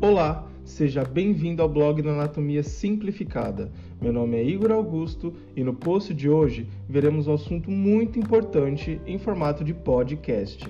Olá, seja bem-vindo ao blog da Anatomia Simplificada. Meu nome é Igor Augusto e no post de hoje veremos um assunto muito importante em formato de podcast.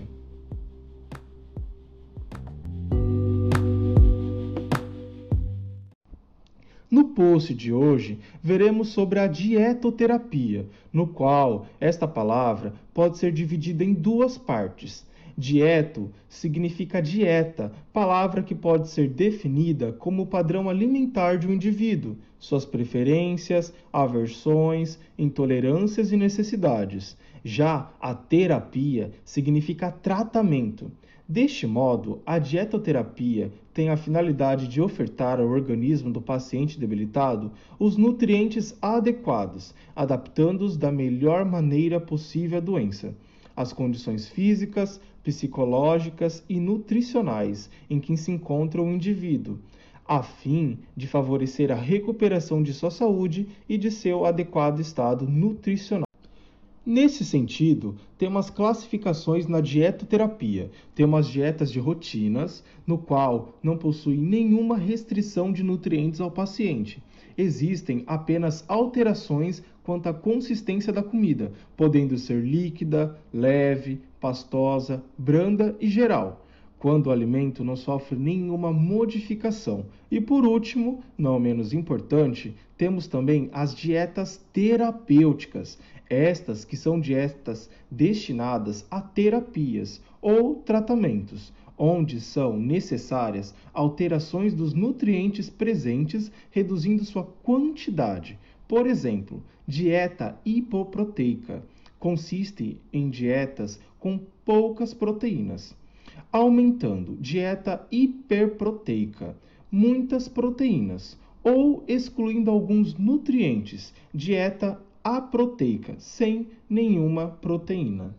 No post de hoje, veremos sobre a dietoterapia, no qual esta palavra pode ser dividida em duas partes. Dieto significa dieta, palavra que pode ser definida como o padrão alimentar de um indivíduo, suas preferências, aversões, intolerâncias e necessidades. Já a terapia significa tratamento. Deste modo, a dietoterapia tem a finalidade de ofertar ao organismo do paciente debilitado os nutrientes adequados, adaptando-os da melhor maneira possível à doença as condições físicas, psicológicas e nutricionais em que se encontra o indivíduo, a fim de favorecer a recuperação de sua saúde e de seu adequado estado nutricional. Nesse sentido, temos classificações na dietoterapia. Temos dietas de rotinas, no qual não possui nenhuma restrição de nutrientes ao paciente. Existem apenas alterações quanto à consistência da comida, podendo ser líquida, leve, pastosa, branda e geral, quando o alimento não sofre nenhuma modificação. E por último, não menos importante, temos também as dietas terapêuticas, estas que são dietas destinadas a terapias ou tratamentos, onde são necessárias alterações dos nutrientes presentes, reduzindo sua quantidade por exemplo, dieta hipoproteica consiste em dietas com poucas proteínas, aumentando dieta hiperproteica, muitas proteínas, ou excluindo alguns nutrientes, dieta aproteica, sem nenhuma proteína.